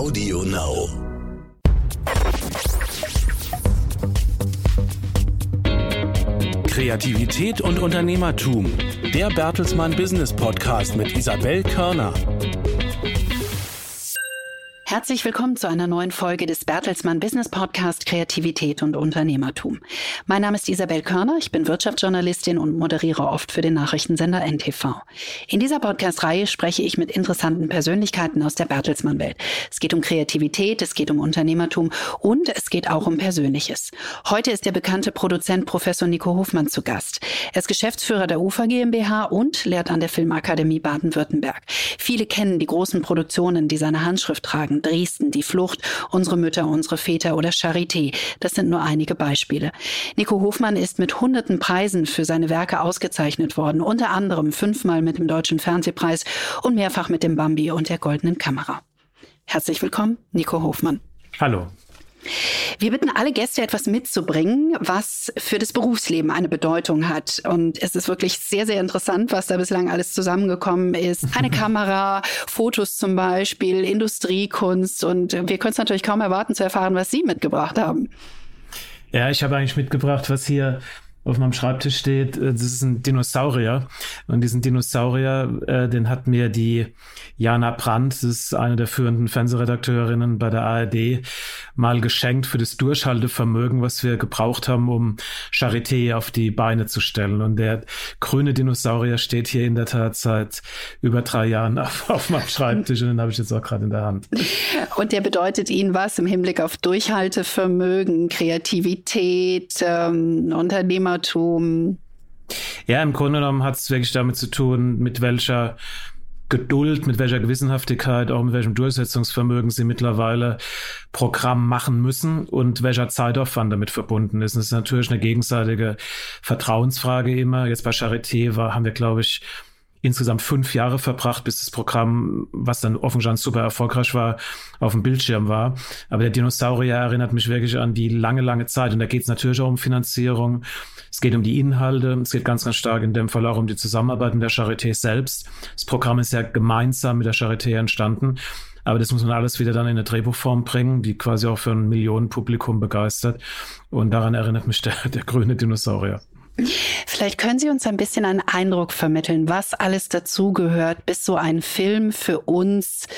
Audio Now. Kreativität und Unternehmertum. Der Bertelsmann Business Podcast mit Isabel Körner. Herzlich willkommen zu einer neuen Folge des Bertelsmann Business Podcast Kreativität und Unternehmertum. Mein Name ist Isabel Körner, ich bin Wirtschaftsjournalistin und moderiere oft für den Nachrichtensender NTV. In dieser Podcast-Reihe spreche ich mit interessanten Persönlichkeiten aus der Bertelsmann-Welt. Es geht um Kreativität, es geht um Unternehmertum und es geht auch um Persönliches. Heute ist der bekannte Produzent Professor Nico Hofmann zu Gast. Er ist Geschäftsführer der UFA GmbH und lehrt an der Filmakademie Baden-Württemberg. Viele kennen die großen Produktionen, die seine Handschrift tragen. Dresden, Die Flucht, Unsere Mütter, unsere Väter oder Charité. Das sind nur einige Beispiele. Nico Hofmann ist mit hunderten Preisen für seine Werke ausgezeichnet worden, unter anderem fünfmal mit dem Deutschen Fernsehpreis und mehrfach mit dem Bambi und der Goldenen Kamera. Herzlich willkommen, Nico Hofmann. Hallo. Wir bitten alle Gäste etwas mitzubringen, was für das Berufsleben eine Bedeutung hat. Und es ist wirklich sehr, sehr interessant, was da bislang alles zusammengekommen ist. Eine Kamera, Fotos zum Beispiel, Industriekunst. Und wir können es natürlich kaum erwarten zu erfahren, was Sie mitgebracht haben. Ja, ich habe eigentlich mitgebracht, was hier auf meinem Schreibtisch steht, äh, das ist ein Dinosaurier. Und diesen Dinosaurier, äh, den hat mir die Jana Brandt, das ist eine der führenden Fernsehredakteurinnen bei der ARD, mal geschenkt für das Durchhaltevermögen, was wir gebraucht haben, um Charité auf die Beine zu stellen. Und der grüne Dinosaurier steht hier in der Tat seit über drei Jahren auf, auf meinem Schreibtisch und den habe ich jetzt auch gerade in der Hand. Und der bedeutet Ihnen was im Hinblick auf Durchhaltevermögen, Kreativität, ähm, Unternehmer Unternehmertum? Ja, im Grunde genommen hat es wirklich damit zu tun, mit welcher Geduld, mit welcher Gewissenhaftigkeit, auch mit welchem Durchsetzungsvermögen sie mittlerweile Programm machen müssen und welcher Zeitaufwand damit verbunden ist. das ist natürlich eine gegenseitige Vertrauensfrage immer. Jetzt bei Charité war, haben wir, glaube ich, insgesamt fünf Jahre verbracht, bis das Programm, was dann offensichtlich super erfolgreich war, auf dem Bildschirm war. Aber der Dinosaurier erinnert mich wirklich an die lange, lange Zeit. Und da geht es natürlich auch um Finanzierung. Es geht um die Inhalte. Es geht ganz, ganz stark in dem Fall auch um die Zusammenarbeit mit der Charité selbst. Das Programm ist ja gemeinsam mit der Charité entstanden. Aber das muss man alles wieder dann in eine Drehbuchform bringen, die quasi auch für ein Millionenpublikum begeistert. Und daran erinnert mich der, der grüne Dinosaurier. Vielleicht können Sie uns ein bisschen einen Eindruck vermitteln, was alles dazugehört, bis so ein Film für uns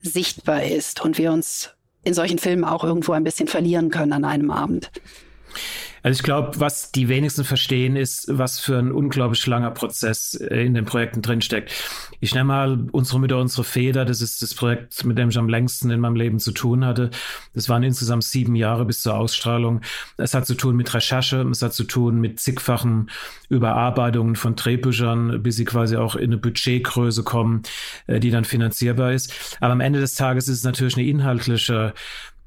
sichtbar ist und wir uns in solchen Filmen auch irgendwo ein bisschen verlieren können an einem Abend. Also ich glaube, was die wenigsten verstehen, ist, was für ein unglaublich langer Prozess äh, in den Projekten drinsteckt. Ich nenne mal unsere Mütter, unsere Feder. Das ist das Projekt, mit dem ich am längsten in meinem Leben zu tun hatte. Das waren insgesamt sieben Jahre bis zur Ausstrahlung. Es hat zu tun mit Recherche, es hat zu tun mit zigfachen Überarbeitungen von Drehbüchern, bis sie quasi auch in eine Budgetgröße kommen, äh, die dann finanzierbar ist. Aber am Ende des Tages ist es natürlich eine inhaltliche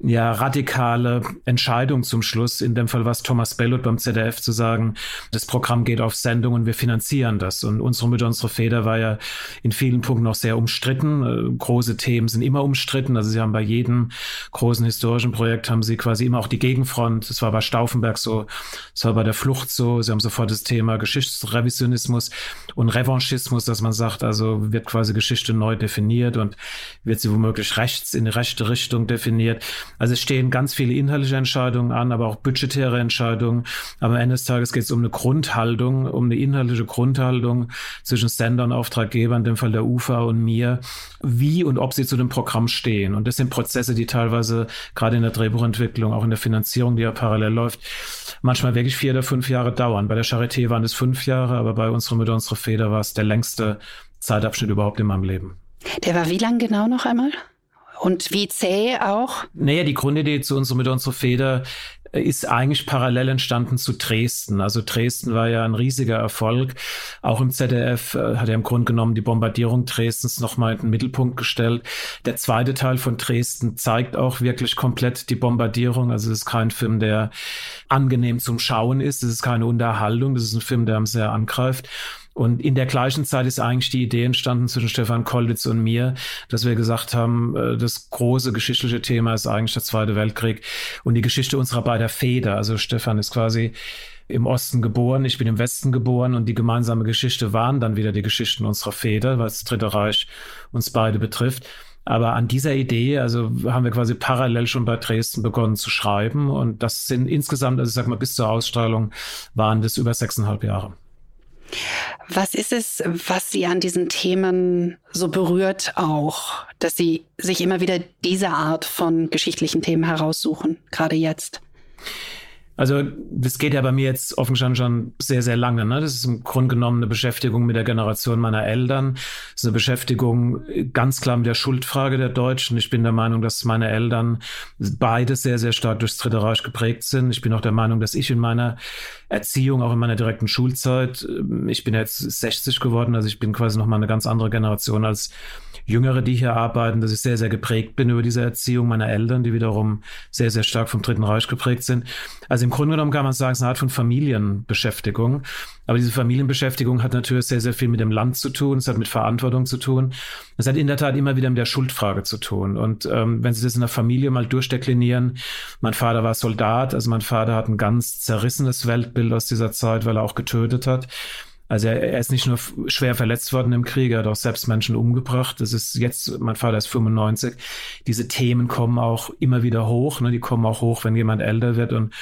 ja, radikale Entscheidung zum Schluss. In dem Fall war es Thomas Bellot beim ZDF zu sagen, das Programm geht auf Sendung und wir finanzieren das. Und unsere Mütter, unsere Feder war ja in vielen Punkten noch sehr umstritten. Äh, große Themen sind immer umstritten. Also sie haben bei jedem großen historischen Projekt haben sie quasi immer auch die Gegenfront. Das war bei Stauffenberg so, das war bei der Flucht so. Sie haben sofort das Thema Geschichtsrevisionismus und Revanchismus, dass man sagt, also wird quasi Geschichte neu definiert und wird sie womöglich rechts in die rechte Richtung definiert. Also es stehen ganz viele inhaltliche Entscheidungen an, aber auch budgetäre Entscheidungen. Aber am Ende des Tages geht es um eine Grundhaltung, um eine inhaltliche Grundhaltung zwischen Sender und Auftraggeber, in dem Fall der UFA und mir, wie und ob sie zu dem Programm stehen. Und das sind Prozesse, die teilweise gerade in der Drehbuchentwicklung, auch in der Finanzierung, die ja parallel läuft, manchmal wirklich vier oder fünf Jahre dauern. Bei der Charité waren es fünf Jahre, aber bei unserer Mütter, unserer Feder war es der längste Zeitabschnitt überhaupt in meinem Leben. Der war wie lang genau noch einmal? Und wie zäh auch? Naja, die Grundidee zu uns mit unserer Feder äh, ist eigentlich parallel entstanden zu Dresden. Also Dresden war ja ein riesiger Erfolg. Auch im ZDF äh, hat er im Grunde genommen die Bombardierung Dresdens nochmal in den Mittelpunkt gestellt. Der zweite Teil von Dresden zeigt auch wirklich komplett die Bombardierung. Also es ist kein Film, der angenehm zum Schauen ist. Es ist keine Unterhaltung. Das ist ein Film, der einem sehr angreift. Und in der gleichen Zeit ist eigentlich die Idee entstanden zwischen Stefan Kollwitz und mir, dass wir gesagt haben, äh, das große geschichtliche Thema ist eigentlich der Zweite Weltkrieg und die Geschichte unserer beider Feder. Also Stefan ist quasi im Osten geboren, ich bin im Westen geboren und die gemeinsame Geschichte waren dann wieder die Geschichten unserer Feder, weil das Dritte Reich uns beide betrifft. Aber an dieser Idee, also haben wir quasi parallel schon bei Dresden begonnen zu schreiben. Und das sind insgesamt, also ich sag mal, bis zur Ausstrahlung waren das über sechseinhalb Jahre. Was ist es, was Sie an diesen Themen so berührt auch, dass Sie sich immer wieder diese Art von geschichtlichen Themen heraussuchen, gerade jetzt? Also das geht ja bei mir jetzt offensichtlich schon sehr, sehr lange. Ne? Das ist im Grunde genommen eine Beschäftigung mit der Generation meiner Eltern. Das ist eine Beschäftigung ganz klar mit der Schuldfrage der Deutschen. Ich bin der Meinung, dass meine Eltern beide sehr, sehr stark durchs Dritte Reich geprägt sind. Ich bin auch der Meinung, dass ich in meiner Erziehung, auch in meiner direkten Schulzeit, ich bin jetzt 60 geworden, also ich bin quasi noch mal eine ganz andere Generation als Jüngere, die hier arbeiten, dass ich sehr, sehr geprägt bin über diese Erziehung meiner Eltern, die wiederum sehr, sehr stark vom Dritten Reich geprägt sind. Also im Grunde genommen kann man sagen, es ist eine Art von Familienbeschäftigung. Aber diese Familienbeschäftigung hat natürlich sehr, sehr viel mit dem Land zu tun. Es hat mit Verantwortung zu tun. Es hat in der Tat immer wieder mit der Schuldfrage zu tun. Und ähm, wenn Sie das in der Familie mal durchdeklinieren, mein Vater war Soldat, also mein Vater hat ein ganz zerrissenes Weltbild aus dieser Zeit, weil er auch getötet hat. Also er, er, ist nicht nur schwer verletzt worden im Krieg, er hat auch selbst Menschen umgebracht. Das ist jetzt, mein Vater ist 95. Diese Themen kommen auch immer wieder hoch. Ne? Die kommen auch hoch, wenn jemand älter wird und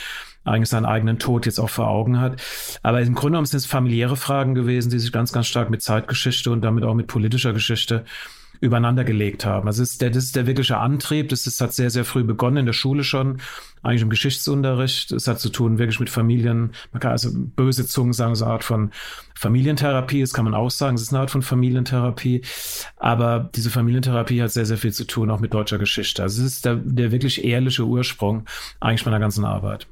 eigentlich seinen eigenen Tod jetzt auch vor Augen hat. Aber im Grunde genommen sind es familiäre Fragen gewesen, die sich ganz, ganz stark mit Zeitgeschichte und damit auch mit politischer Geschichte übereinander gelegt haben. Also ist der, das ist der wirkliche Antrieb. Das ist, hat sehr, sehr früh begonnen in der Schule schon, eigentlich im Geschichtsunterricht. Es hat zu tun wirklich mit Familien. Man kann also böse Zungen sagen, so eine Art von Familientherapie. Das kann man auch sagen. Es ist eine Art von Familientherapie. Aber diese Familientherapie hat sehr, sehr viel zu tun auch mit deutscher Geschichte. Also es ist der, der wirklich ehrliche Ursprung eigentlich meiner ganzen Arbeit.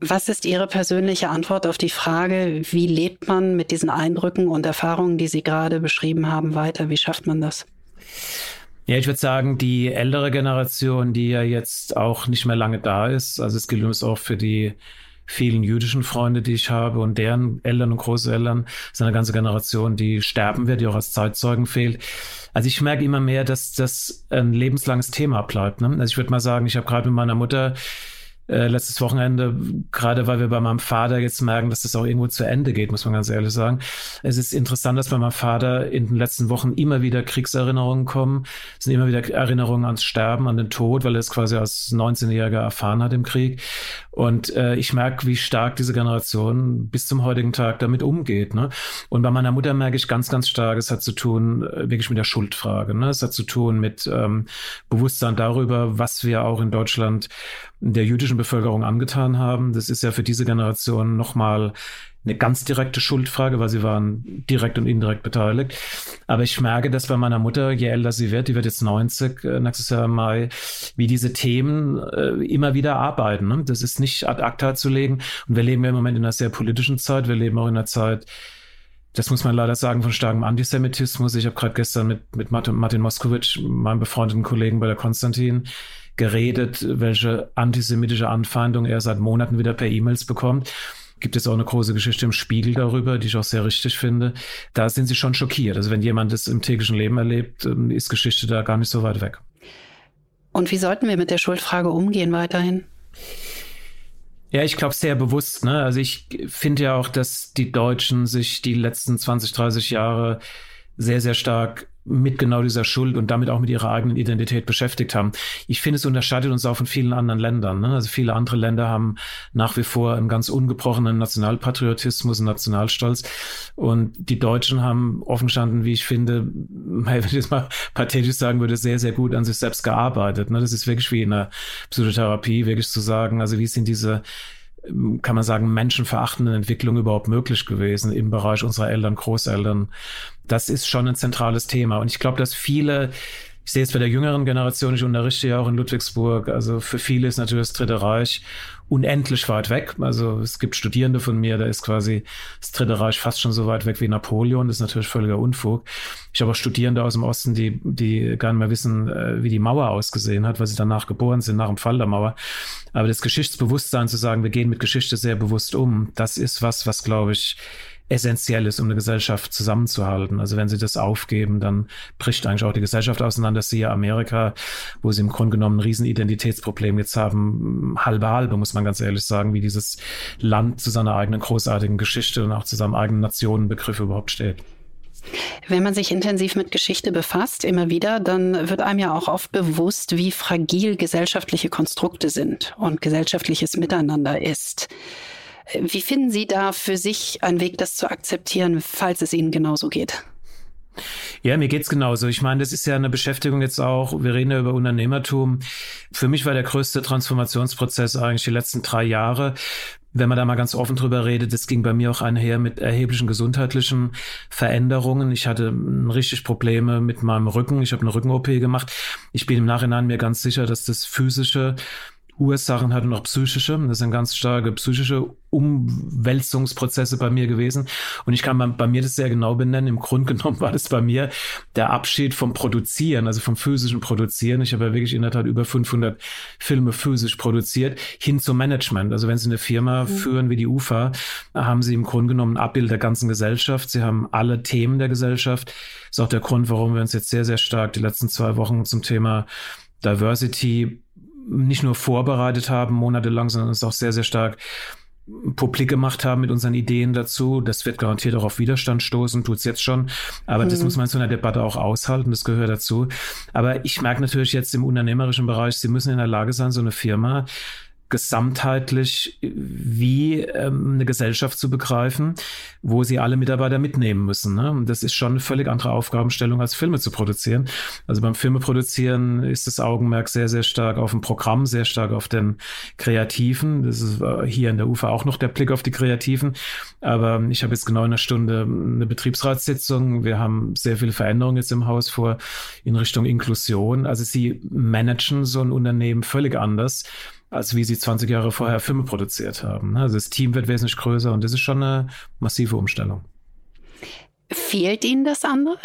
Was ist Ihre persönliche Antwort auf die Frage, wie lebt man mit diesen Eindrücken und Erfahrungen, die Sie gerade beschrieben haben, weiter? Wie schafft man das? Ja, ich würde sagen, die ältere Generation, die ja jetzt auch nicht mehr lange da ist, also es gilt uns auch für die vielen jüdischen Freunde, die ich habe und deren Eltern und Großeltern, ist eine ganze Generation, die sterben wird, die auch als Zeitzeugen fehlt. Also ich merke immer mehr, dass das ein lebenslanges Thema bleibt. Ne? Also ich würde mal sagen, ich habe gerade mit meiner Mutter äh, letztes Wochenende, gerade weil wir bei meinem Vater jetzt merken, dass das auch irgendwo zu Ende geht, muss man ganz ehrlich sagen. Es ist interessant, dass bei meinem Vater in den letzten Wochen immer wieder Kriegserinnerungen kommen. Es sind immer wieder Erinnerungen ans Sterben, an den Tod, weil er es quasi als 19-Jähriger erfahren hat im Krieg. Und äh, ich merke, wie stark diese Generation bis zum heutigen Tag damit umgeht. Ne? Und bei meiner Mutter merke ich ganz, ganz stark, es hat zu tun äh, wirklich mit der Schuldfrage. Ne? Es hat zu tun mit ähm, Bewusstsein darüber, was wir auch in Deutschland der jüdischen Bevölkerung angetan haben. Das ist ja für diese Generation nochmal eine ganz direkte Schuldfrage, weil sie waren direkt und indirekt beteiligt. Aber ich merke, dass bei meiner Mutter, je älter sie wird, die wird jetzt 90 äh, nächstes Jahr im Mai, wie diese Themen äh, immer wieder arbeiten. Ne? Das ist nicht ad acta zu legen. Und wir leben ja im Moment in einer sehr politischen Zeit. Wir leben auch in einer Zeit, das muss man leider sagen, von starkem Antisemitismus. Ich habe gerade gestern mit, mit Martin, Martin Moskowitsch, meinem befreundeten Kollegen bei der Konstantin, geredet, welche antisemitische Anfeindung er seit Monaten wieder per E-Mails bekommt. Gibt es auch eine große Geschichte im Spiegel darüber, die ich auch sehr richtig finde. Da sind sie schon schockiert. Also wenn jemand das im täglichen Leben erlebt, ähm, ist Geschichte da gar nicht so weit weg. Und wie sollten wir mit der Schuldfrage umgehen weiterhin? Ja, ich glaube sehr bewusst. Ne? Also ich finde ja auch, dass die Deutschen sich die letzten 20, 30 Jahre sehr, sehr stark mit genau dieser Schuld und damit auch mit ihrer eigenen Identität beschäftigt haben. Ich finde, es unterscheidet uns auch von vielen anderen Ländern. Ne? Also viele andere Länder haben nach wie vor einen ganz ungebrochenen Nationalpatriotismus und Nationalstolz. Und die Deutschen haben offenstanden, wie ich finde, wenn ich das mal pathetisch sagen würde, sehr, sehr gut an sich selbst gearbeitet. Ne? Das ist wirklich wie in der Psychotherapie, wirklich zu sagen, also wie sind diese kann man sagen, menschenverachtenden Entwicklung überhaupt möglich gewesen im Bereich unserer Eltern, Großeltern. Das ist schon ein zentrales Thema. Und ich glaube, dass viele ich sehe es bei der jüngeren Generation, ich unterrichte ja auch in Ludwigsburg. Also für viele ist natürlich das Dritte Reich unendlich weit weg. Also es gibt Studierende von mir, da ist quasi das Dritte Reich fast schon so weit weg wie Napoleon. Das ist natürlich völliger Unfug. Ich habe auch Studierende aus dem Osten, die, die gar nicht mehr wissen, äh, wie die Mauer ausgesehen hat, weil sie danach geboren sind, nach dem Fall der Mauer. Aber das Geschichtsbewusstsein zu sagen, wir gehen mit Geschichte sehr bewusst um, das ist was, was glaube ich essentiell ist, um eine Gesellschaft zusammenzuhalten. Also wenn sie das aufgeben, dann bricht eigentlich auch die Gesellschaft auseinander. Siehe Amerika, wo sie im Grunde genommen ein Riesenidentitätsproblem jetzt haben, halbe halbe, muss man ganz ehrlich sagen, wie dieses Land zu seiner eigenen großartigen Geschichte und auch zu seinem eigenen Nationenbegriff überhaupt steht. Wenn man sich intensiv mit Geschichte befasst, immer wieder, dann wird einem ja auch oft bewusst, wie fragil gesellschaftliche Konstrukte sind und gesellschaftliches Miteinander ist. Wie finden Sie da für sich einen Weg, das zu akzeptieren, falls es Ihnen genauso geht? Ja, mir geht's genauso. Ich meine, das ist ja eine Beschäftigung jetzt auch. Wir reden ja über Unternehmertum. Für mich war der größte Transformationsprozess eigentlich die letzten drei Jahre. Wenn man da mal ganz offen drüber redet, das ging bei mir auch einher mit erheblichen gesundheitlichen Veränderungen. Ich hatte richtig Probleme mit meinem Rücken. Ich habe eine Rücken-OP gemacht. Ich bin im Nachhinein mir ganz sicher, dass das physische Ursachen hat und auch psychische. Das sind ganz starke psychische Umwälzungsprozesse bei mir gewesen. Und ich kann bei, bei, mir das sehr genau benennen. Im Grunde genommen war das bei mir der Abschied vom Produzieren, also vom physischen Produzieren. Ich habe ja wirklich in der Tat über 500 Filme physisch produziert, hin zum Management. Also wenn Sie eine Firma mhm. führen wie die UFA, haben Sie im Grunde genommen ein Abbild der ganzen Gesellschaft. Sie haben alle Themen der Gesellschaft. Das ist auch der Grund, warum wir uns jetzt sehr, sehr stark die letzten zwei Wochen zum Thema Diversity nicht nur vorbereitet haben, monatelang, sondern es auch sehr, sehr stark publik gemacht haben mit unseren Ideen dazu. Das wird garantiert auch auf Widerstand stoßen, tut's jetzt schon. Aber mhm. das muss man in so einer Debatte auch aushalten, das gehört dazu. Aber ich merke natürlich jetzt im unternehmerischen Bereich, Sie müssen in der Lage sein, so eine Firma gesamtheitlich wie ähm, eine Gesellschaft zu begreifen, wo sie alle Mitarbeiter mitnehmen müssen. Ne? Und das ist schon eine völlig andere Aufgabenstellung, als Filme zu produzieren. Also beim Filme produzieren ist das Augenmerk sehr, sehr stark auf dem Programm, sehr stark auf den Kreativen. Das ist äh, hier in der UFA auch noch der Blick auf die Kreativen. Aber ich habe jetzt genau in einer Stunde eine Betriebsratssitzung. Wir haben sehr viele Veränderungen jetzt im Haus vor in Richtung Inklusion. Also sie managen so ein Unternehmen völlig anders als wie sie 20 Jahre vorher Filme produziert haben. Also das Team wird wesentlich größer und das ist schon eine massive Umstellung. Fehlt Ihnen das andere?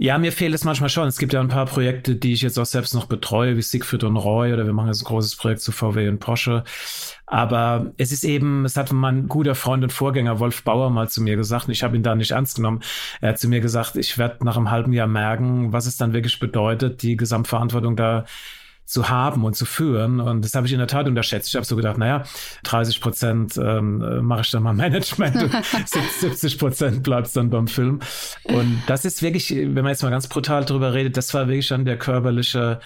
Ja, mir fehlt es manchmal schon. Es gibt ja ein paar Projekte, die ich jetzt auch selbst noch betreue, wie Siegfried und Roy oder wir machen jetzt ein großes Projekt zu VW und Porsche. Aber es ist eben, es hat mein guter Freund und Vorgänger Wolf Bauer mal zu mir gesagt, und ich habe ihn da nicht ernst genommen. Er hat zu mir gesagt, ich werde nach einem halben Jahr merken, was es dann wirklich bedeutet, die Gesamtverantwortung da zu haben und zu führen. Und das habe ich in der Tat unterschätzt. Ich habe so gedacht, naja, 30 Prozent ähm, mache ich dann mal Management und 70 Prozent bleibt dann beim Film. Und das ist wirklich, wenn man jetzt mal ganz brutal drüber redet, das war wirklich dann der körperliche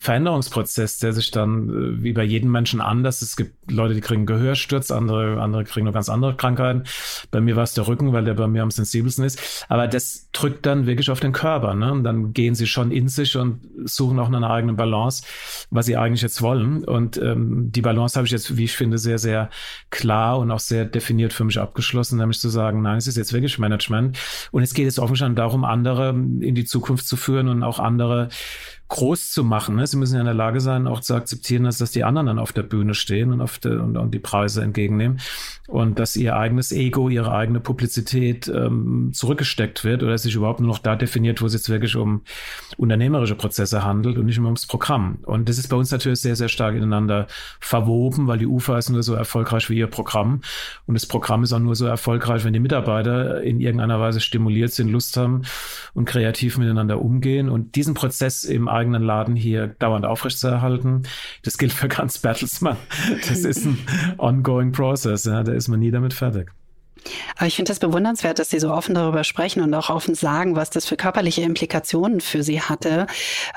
Veränderungsprozess, der sich dann äh, wie bei jedem Menschen anders. Es gibt Leute, die kriegen Gehörsturz, andere, andere kriegen noch ganz andere Krankheiten. Bei mir war es der Rücken, weil der bei mir am sensibelsten ist. Aber das drückt dann wirklich auf den Körper. Ne? Und dann gehen sie schon in sich und suchen auch eine eigene Balance, was sie eigentlich jetzt wollen. Und ähm, die Balance habe ich jetzt, wie ich finde, sehr, sehr klar und auch sehr definiert für mich abgeschlossen, nämlich zu sagen, nein, es ist jetzt wirklich Management. Und es geht jetzt offensichtlich darum, andere in die Zukunft zu führen und auch andere groß zu machen. Ne? Sie müssen ja in der Lage sein, auch zu akzeptieren, dass, dass die anderen dann auf der Bühne stehen und, auf der, und, und die Preise entgegennehmen und dass ihr eigenes Ego, ihre eigene Publizität ähm, zurückgesteckt wird oder sich überhaupt nur noch da definiert, wo es jetzt wirklich um unternehmerische Prozesse handelt und nicht mehr ums Programm. Und das ist bei uns natürlich sehr, sehr stark ineinander verwoben, weil die UFA ist nur so erfolgreich wie ihr Programm und das Programm ist auch nur so erfolgreich, wenn die Mitarbeiter in irgendeiner Weise stimuliert sind, Lust haben und kreativ miteinander umgehen und diesen Prozess im eigenen Laden hier dauernd aufrechtzuerhalten, das gilt für ganz Bertelsmann. Das ist ein ongoing process. Ja ist man nie damit fertig. Aber ich finde das bewundernswert, dass Sie so offen darüber sprechen und auch offen sagen, was das für körperliche Implikationen für Sie hatte.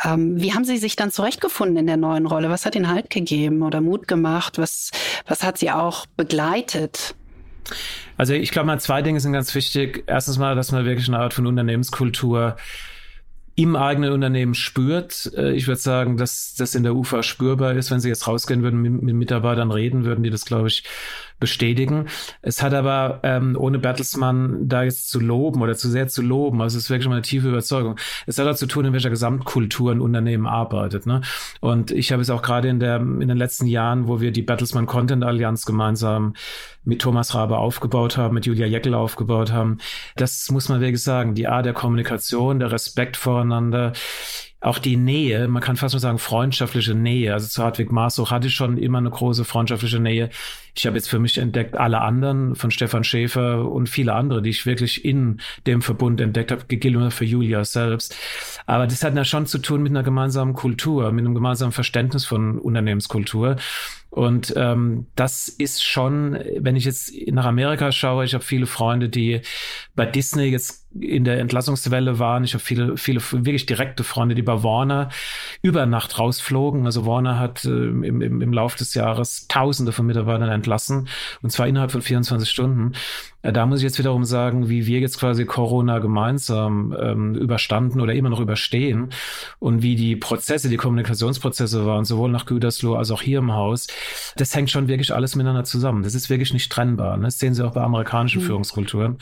Ähm, wie haben Sie sich dann zurechtgefunden in der neuen Rolle? Was hat Ihnen Halt gegeben oder Mut gemacht? Was, was hat Sie auch begleitet? Also ich glaube mal, zwei Dinge sind ganz wichtig. Erstens mal, dass man wirklich eine Art von Unternehmenskultur im eigenen Unternehmen spürt. Äh, ich würde sagen, dass das in der UFA spürbar ist. Wenn Sie jetzt rausgehen würden, mit, mit Mitarbeitern reden, würden die das, glaube ich, bestätigen. Es hat aber, ähm, ohne Bertelsmann da jetzt zu loben oder zu sehr zu loben, also es ist wirklich mal eine tiefe Überzeugung. Es hat auch zu tun, in welcher Gesamtkultur ein Unternehmen arbeitet. Ne? Und ich habe es auch gerade in, der, in den letzten Jahren, wo wir die Bertelsmann Content Allianz gemeinsam mit Thomas Rabe aufgebaut haben, mit Julia Jeckel aufgebaut haben, das muss man wirklich sagen, die Art der Kommunikation, der Respekt voreinander, auch die Nähe, man kann fast nur sagen freundschaftliche Nähe. Also zu Hartwig Masoch hatte ich schon immer eine große freundschaftliche Nähe. Ich habe jetzt für mich entdeckt alle anderen von Stefan Schäfer und viele andere, die ich wirklich in dem Verbund entdeckt habe, gilt für Julia selbst. Aber das hat ja schon zu tun mit einer gemeinsamen Kultur, mit einem gemeinsamen Verständnis von Unternehmenskultur. Und ähm, das ist schon, wenn ich jetzt nach Amerika schaue, ich habe viele Freunde, die bei Disney jetzt in der Entlassungswelle waren. Ich habe viele, viele wirklich direkte Freunde, die bei Warner über Nacht rausflogen. Also Warner hat äh, im, im, im Laufe des Jahres Tausende von Mitarbeitern entlassen und zwar innerhalb von 24 Stunden. Äh, da muss ich jetzt wiederum sagen, wie wir jetzt quasi Corona gemeinsam ähm, überstanden oder immer noch überstehen und wie die Prozesse, die Kommunikationsprozesse waren, sowohl nach Gütersloh als auch hier im Haus. Das hängt schon wirklich alles miteinander zusammen. Das ist wirklich nicht trennbar. Ne? Das sehen Sie auch bei amerikanischen mhm. Führungskulturen.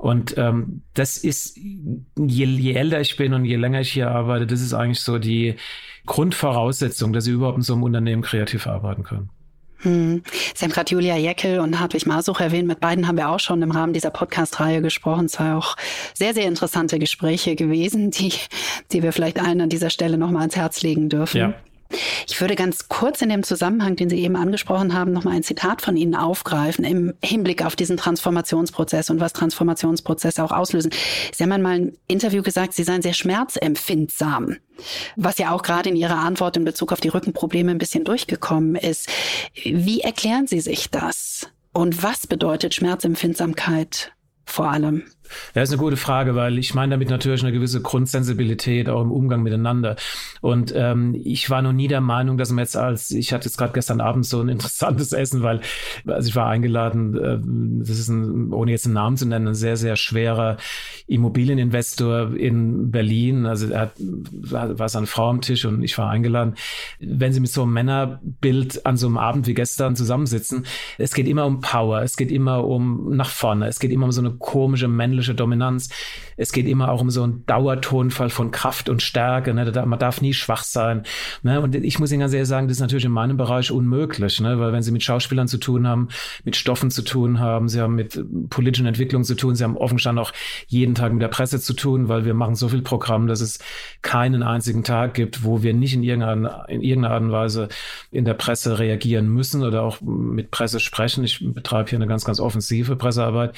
Und ähm, das ist, je, je älter ich bin und je länger ich hier arbeite, das ist eigentlich so die Grundvoraussetzung, dass Sie überhaupt in so einem Unternehmen kreativ arbeiten können. Hm. Sie haben gerade Julia Jeckel und Hartwig Masuch erwähnt. Mit beiden haben wir auch schon im Rahmen dieser Podcast-Reihe gesprochen. Es waren auch sehr, sehr interessante Gespräche gewesen, die, die wir vielleicht allen an dieser Stelle nochmal ans Herz legen dürfen. Ja. Ich würde ganz kurz in dem Zusammenhang, den Sie eben angesprochen haben, nochmal ein Zitat von Ihnen aufgreifen im Hinblick auf diesen Transformationsprozess und was Transformationsprozesse auch auslösen. Sie haben einmal im Interview gesagt, Sie seien sehr schmerzempfindsam, was ja auch gerade in Ihrer Antwort in Bezug auf die Rückenprobleme ein bisschen durchgekommen ist. Wie erklären Sie sich das? Und was bedeutet Schmerzempfindsamkeit vor allem? Ja, ist eine gute Frage, weil ich meine damit natürlich eine gewisse Grundsensibilität auch im Umgang miteinander. Und ähm, ich war noch nie der Meinung, dass man jetzt als, ich hatte jetzt gerade gestern Abend so ein interessantes Essen, weil also ich war eingeladen, äh, das ist ein, ohne jetzt einen Namen zu nennen, ein sehr, sehr schwerer Immobilieninvestor in Berlin. Also er hat, war seine Frau am Tisch und ich war eingeladen. Wenn Sie mit so einem Männerbild an so einem Abend wie gestern zusammensitzen, es geht immer um Power, es geht immer um nach vorne, es geht immer um so eine komische männliche männliche Dominanz. Es geht immer auch um so einen Dauertonfall von Kraft und Stärke. Ne? Man darf nie schwach sein. Ne? Und ich muss Ihnen ganz ehrlich sagen, das ist natürlich in meinem Bereich unmöglich, ne? weil wenn Sie mit Schauspielern zu tun haben, mit Stoffen zu tun haben, Sie haben mit politischen Entwicklungen zu tun, Sie haben offenstand auch jeden Tag mit der Presse zu tun, weil wir machen so viel Programm, dass es keinen einzigen Tag gibt, wo wir nicht in irgendeiner, in irgendeiner Art und Weise in der Presse reagieren müssen oder auch mit Presse sprechen. Ich betreibe hier eine ganz, ganz offensive Pressearbeit.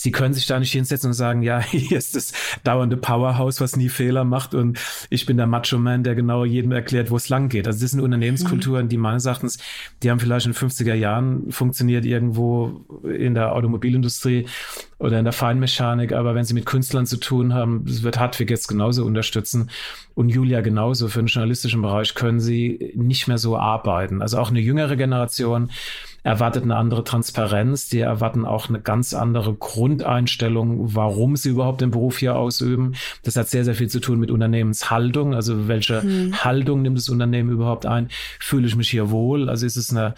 Sie können sich da nicht hinsetzen und sagen, ja, hier ist das dauernde Powerhouse, was nie Fehler macht und ich bin der Macho-Man, der genau jedem erklärt, wo es lang geht. Also das sind Unternehmenskulturen, mhm. die meines Erachtens, die haben vielleicht in den 50er Jahren funktioniert irgendwo in der Automobilindustrie oder in der Feinmechanik, aber wenn sie mit Künstlern zu tun haben, das wird Hartwig jetzt genauso unterstützen und Julia genauso für den journalistischen Bereich, können sie nicht mehr so arbeiten. Also auch eine jüngere Generation, erwartet eine andere Transparenz, die erwarten auch eine ganz andere Grundeinstellung, warum sie überhaupt den Beruf hier ausüben. Das hat sehr, sehr viel zu tun mit Unternehmenshaltung. Also welche hm. Haltung nimmt das Unternehmen überhaupt ein? Fühle ich mich hier wohl? Also ist es eine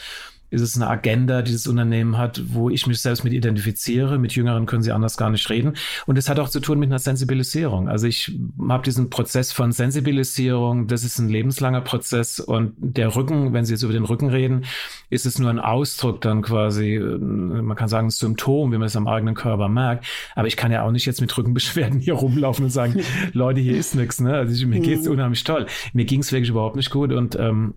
ist es eine Agenda, die das Unternehmen hat, wo ich mich selbst mit identifiziere. Mit Jüngeren können sie anders gar nicht reden. Und es hat auch zu tun mit einer Sensibilisierung. Also ich habe diesen Prozess von Sensibilisierung, das ist ein lebenslanger Prozess. Und der Rücken, wenn Sie jetzt über den Rücken reden, ist es nur ein Ausdruck dann quasi, man kann sagen, ein Symptom, wie man es am eigenen Körper merkt. Aber ich kann ja auch nicht jetzt mit Rückenbeschwerden hier rumlaufen und sagen, Leute, hier ist nichts. Ne? Also ich, mir geht's mhm. unheimlich toll. Mir ging's wirklich überhaupt nicht gut. Und ähm,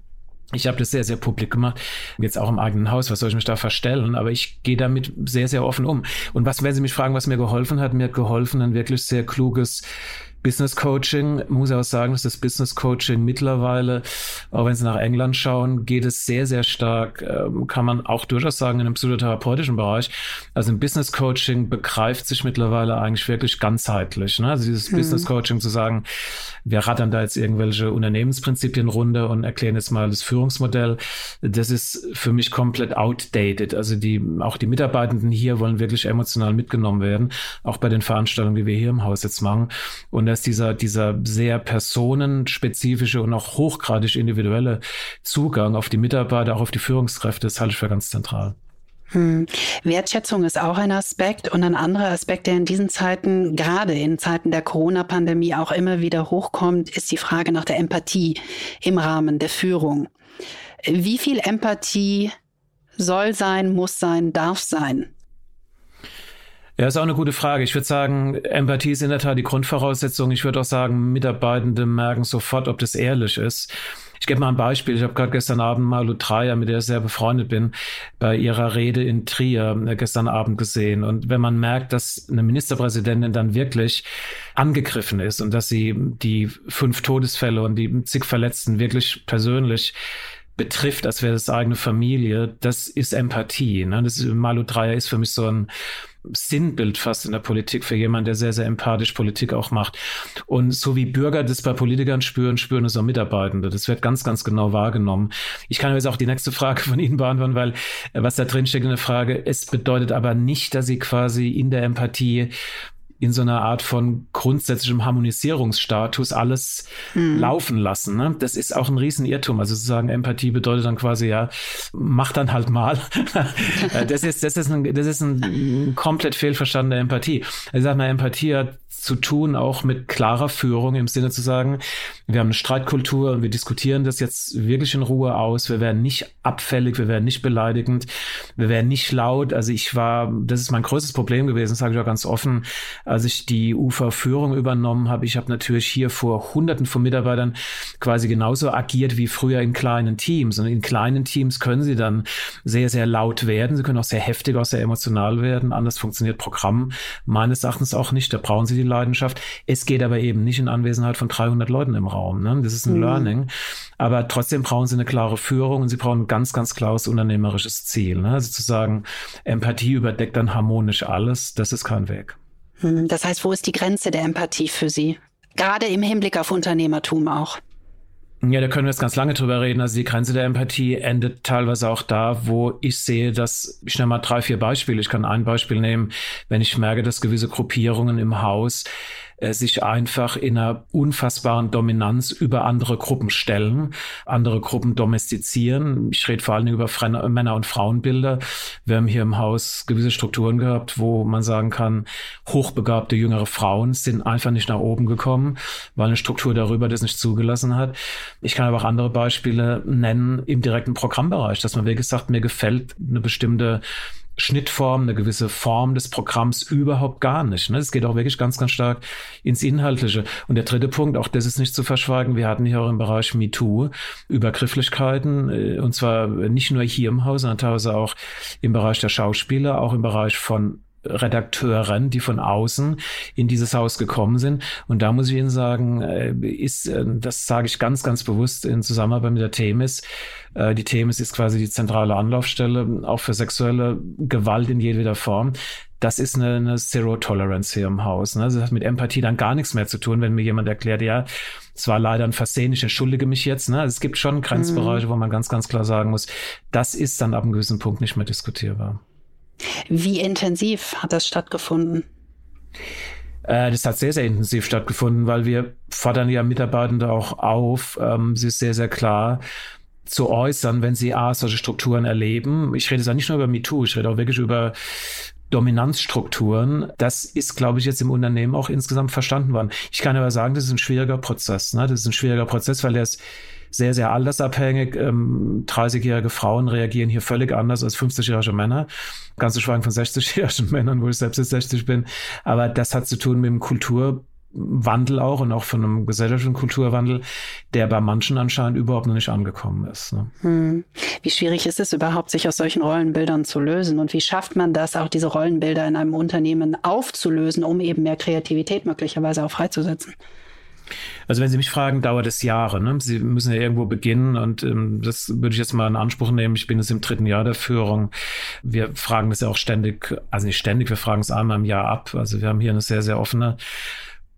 ich habe das sehr, sehr publik gemacht. Jetzt auch im eigenen Haus, was soll ich mich da verstellen? Aber ich gehe damit sehr, sehr offen um. Und was, wenn Sie mich fragen, was mir geholfen hat, mir geholfen, ein wirklich sehr kluges Business Coaching, muss ich auch sagen, dass das Business Coaching mittlerweile, auch wenn Sie nach England schauen, geht es sehr, sehr stark, ähm, kann man auch durchaus sagen, in einem psychotherapeutischen Bereich. Also im Business Coaching begreift sich mittlerweile eigentlich wirklich ganzheitlich. Ne? Also dieses hm. Business Coaching zu sagen, wir rattern da jetzt irgendwelche Unternehmensprinzipien runter und erklären jetzt mal das Führungsmodell. Das ist für mich komplett outdated. Also die, auch die Mitarbeitenden hier wollen wirklich emotional mitgenommen werden, auch bei den Veranstaltungen, die wir hier im Haus jetzt machen. Und dass dieser, dieser sehr personenspezifische und auch hochgradig individuelle Zugang auf die Mitarbeiter, auch auf die Führungskräfte, das halte ich für ganz zentral. Hm. Wertschätzung ist auch ein Aspekt und ein anderer Aspekt, der in diesen Zeiten, gerade in Zeiten der Corona-Pandemie auch immer wieder hochkommt, ist die Frage nach der Empathie im Rahmen der Führung. Wie viel Empathie soll sein, muss sein, darf sein? Ja, ist auch eine gute Frage. Ich würde sagen, Empathie ist in der Tat die Grundvoraussetzung. Ich würde auch sagen, Mitarbeitende merken sofort, ob das ehrlich ist. Ich gebe mal ein Beispiel. Ich habe gerade gestern Abend mal Lutraya, mit der ich sehr befreundet bin, bei ihrer Rede in Trier äh, gestern Abend gesehen. Und wenn man merkt, dass eine Ministerpräsidentin dann wirklich angegriffen ist und dass sie die fünf Todesfälle und die zig Verletzten wirklich persönlich betrifft, als wäre das eigene Familie, das ist Empathie. Ne? Das Malu Dreyer ist für mich so ein Sinnbild fast in der Politik für jemanden, der sehr, sehr empathisch Politik auch macht. Und so wie Bürger das bei Politikern spüren, spüren es auch Mitarbeitende. Das wird ganz, ganz genau wahrgenommen. Ich kann jetzt auch die nächste Frage von Ihnen beantworten, weil äh, was da drin steckt in der Frage, es bedeutet aber nicht, dass Sie quasi in der Empathie in so einer Art von grundsätzlichem Harmonisierungsstatus alles hm. laufen lassen. Ne? Das ist auch ein Riesenirrtum. Also zu sagen, Empathie bedeutet dann quasi, ja, mach dann halt mal. das ist, das ist ein, das ist ein komplett fehlverstandene Empathie. Also ich sag mal, Empathie hat zu tun, auch mit klarer Führung im Sinne zu sagen, wir haben eine Streitkultur und wir diskutieren das jetzt wirklich in Ruhe aus. Wir werden nicht abfällig, wir werden nicht beleidigend, wir werden nicht laut. Also ich war, das ist mein größtes Problem gewesen, sage ich auch ganz offen, als ich die UFA-Führung übernommen habe. Ich habe natürlich hier vor Hunderten von Mitarbeitern quasi genauso agiert wie früher in kleinen Teams. Und in kleinen Teams können sie dann sehr, sehr laut werden. Sie können auch sehr heftig, auch sehr emotional werden. Anders funktioniert Programm meines Erachtens auch nicht. Da brauchen sie die Leidenschaft. Es geht aber eben nicht in Anwesenheit von 300 Leuten im Raum. Ne? Das ist ein mhm. Learning. Aber trotzdem brauchen sie eine klare Führung und sie brauchen ein ganz, ganz klares unternehmerisches Ziel. Ne? Also zu sagen, Empathie überdeckt dann harmonisch alles, das ist kein Weg. Mhm. Das heißt, wo ist die Grenze der Empathie für Sie? Gerade im Hinblick auf Unternehmertum auch. Ja, da können wir jetzt ganz lange drüber reden. Also die Grenze der Empathie endet teilweise auch da, wo ich sehe, dass, ich nenne mal drei, vier Beispiele. Ich kann ein Beispiel nehmen, wenn ich merke, dass gewisse Gruppierungen im Haus äh, sich einfach in einer unfassbaren Dominanz über andere Gruppen stellen, andere Gruppen domestizieren. Ich rede vor allen Dingen über Männer- und Frauenbilder. Wir haben hier im Haus gewisse Strukturen gehabt, wo man sagen kann, hochbegabte jüngere Frauen sind einfach nicht nach oben gekommen, weil eine Struktur darüber das nicht zugelassen hat. Ich kann aber auch andere Beispiele nennen im direkten Programmbereich, dass man wirklich sagt, mir gefällt eine bestimmte Schnittform, eine gewisse Form des Programms überhaupt gar nicht. Ne? Es geht auch wirklich ganz, ganz stark ins Inhaltliche. Und der dritte Punkt, auch das ist nicht zu verschweigen, wir hatten hier auch im Bereich MeToo Übergrifflichkeiten, äh, und zwar nicht nur hier im Haus, sondern teilweise auch im Bereich der Schauspieler, auch im Bereich von Redakteuren, die von außen in dieses Haus gekommen sind. Und da muss ich Ihnen sagen, äh, ist, äh, das sage ich ganz, ganz bewusst in Zusammenarbeit mit der Themis. Äh, die Themis ist quasi die zentrale Anlaufstelle, auch für sexuelle Gewalt in jedweder Form. Das ist eine, eine Zero Tolerance hier im Haus. Ne? Das hat mit Empathie dann gar nichts mehr zu tun, wenn mir jemand erklärt, ja, es war leider ein Versehen, ich entschuldige mich jetzt. Ne? Es gibt schon Grenzbereiche, mhm. wo man ganz, ganz klar sagen muss, das ist dann ab einem gewissen Punkt nicht mehr diskutierbar. Wie intensiv hat das stattgefunden? Äh, das hat sehr, sehr intensiv stattgefunden, weil wir fordern ja Mitarbeitende auch auf, ähm, sie ist sehr, sehr klar zu äußern, wenn sie A, solche Strukturen erleben. Ich rede auch nicht nur über MeToo, ich rede auch wirklich über Dominanzstrukturen. Das ist, glaube ich, jetzt im Unternehmen auch insgesamt verstanden worden. Ich kann aber sagen, das ist ein schwieriger Prozess. Ne? Das ist ein schwieriger Prozess, weil er ist sehr, sehr altersabhängig. Ähm, 30-jährige Frauen reagieren hier völlig anders als 50-jährige Männer. Ganz zu schweigen von 60-jährigen Männern, wo ich selbst jetzt 60 bin. Aber das hat zu tun mit dem Kulturwandel auch und auch von einem gesellschaftlichen Kulturwandel, der bei manchen anscheinend überhaupt noch nicht angekommen ist. Ne? Hm. Wie schwierig ist es überhaupt, sich aus solchen Rollenbildern zu lösen? Und wie schafft man das, auch diese Rollenbilder in einem Unternehmen aufzulösen, um eben mehr Kreativität möglicherweise auch freizusetzen? Also wenn Sie mich fragen, dauert es Jahre. Ne? Sie müssen ja irgendwo beginnen und ähm, das würde ich jetzt mal in Anspruch nehmen. Ich bin jetzt im dritten Jahr der Führung. Wir fragen das ja auch ständig, also nicht ständig, wir fragen es einmal im Jahr ab. Also wir haben hier eine sehr, sehr offene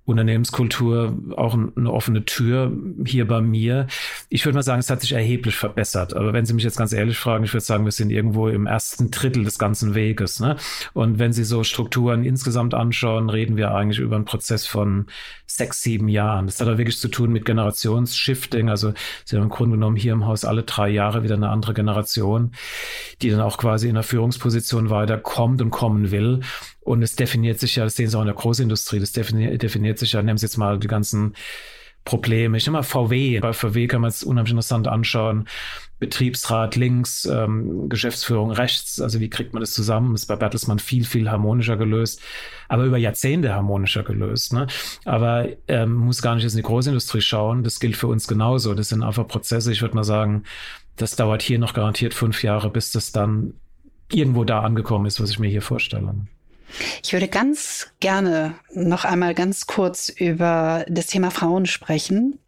Unternehmenskultur auch eine offene Tür hier bei mir. Ich würde mal sagen, es hat sich erheblich verbessert. Aber wenn Sie mich jetzt ganz ehrlich fragen, ich würde sagen, wir sind irgendwo im ersten Drittel des ganzen Weges. Ne? Und wenn Sie so Strukturen insgesamt anschauen, reden wir eigentlich über einen Prozess von sechs, sieben Jahren. Das hat auch wirklich zu tun mit Generationsshifting. Also Sie haben im Grunde genommen hier im Haus alle drei Jahre wieder eine andere Generation, die dann auch quasi in der Führungsposition weiterkommt und kommen will. Und es definiert sich ja, das sehen Sie auch in der Großindustrie, das definiert, definiert sich ja, nehmen Sie jetzt mal die ganzen Probleme. Ich nehme mal VW. Bei VW kann man es unheimlich interessant anschauen. Betriebsrat links, ähm, Geschäftsführung rechts. Also wie kriegt man das zusammen? ist bei Bertelsmann viel, viel harmonischer gelöst, aber über Jahrzehnte harmonischer gelöst. Ne? Aber ähm, muss gar nicht jetzt in die Großindustrie schauen. Das gilt für uns genauso. Das sind einfach Prozesse. Ich würde mal sagen, das dauert hier noch garantiert fünf Jahre, bis das dann irgendwo da angekommen ist, was ich mir hier vorstelle. Ich würde ganz gerne noch einmal ganz kurz über das Thema Frauen sprechen.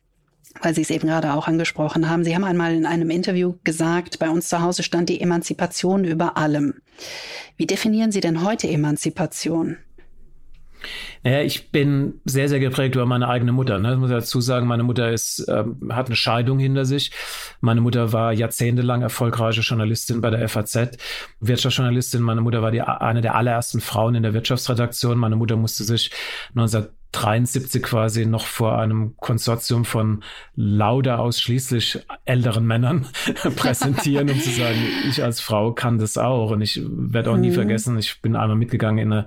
weil Sie es eben gerade auch angesprochen haben. Sie haben einmal in einem Interview gesagt, bei uns zu Hause stand die Emanzipation über allem. Wie definieren Sie denn heute Emanzipation? Naja, ich bin sehr, sehr geprägt über meine eigene Mutter. Ne? Ich muss dazu sagen, meine Mutter ist, ähm, hat eine Scheidung hinter sich. Meine Mutter war jahrzehntelang erfolgreiche Journalistin bei der FAZ, Wirtschaftsjournalistin. Meine Mutter war die, eine der allerersten Frauen in der Wirtschaftsredaktion. Meine Mutter musste sich 1973 quasi noch vor einem Konsortium von lauter ausschließlich älteren Männern präsentieren, um zu sagen, ich als Frau kann das auch. Und ich werde auch nie mhm. vergessen, ich bin einmal mitgegangen in eine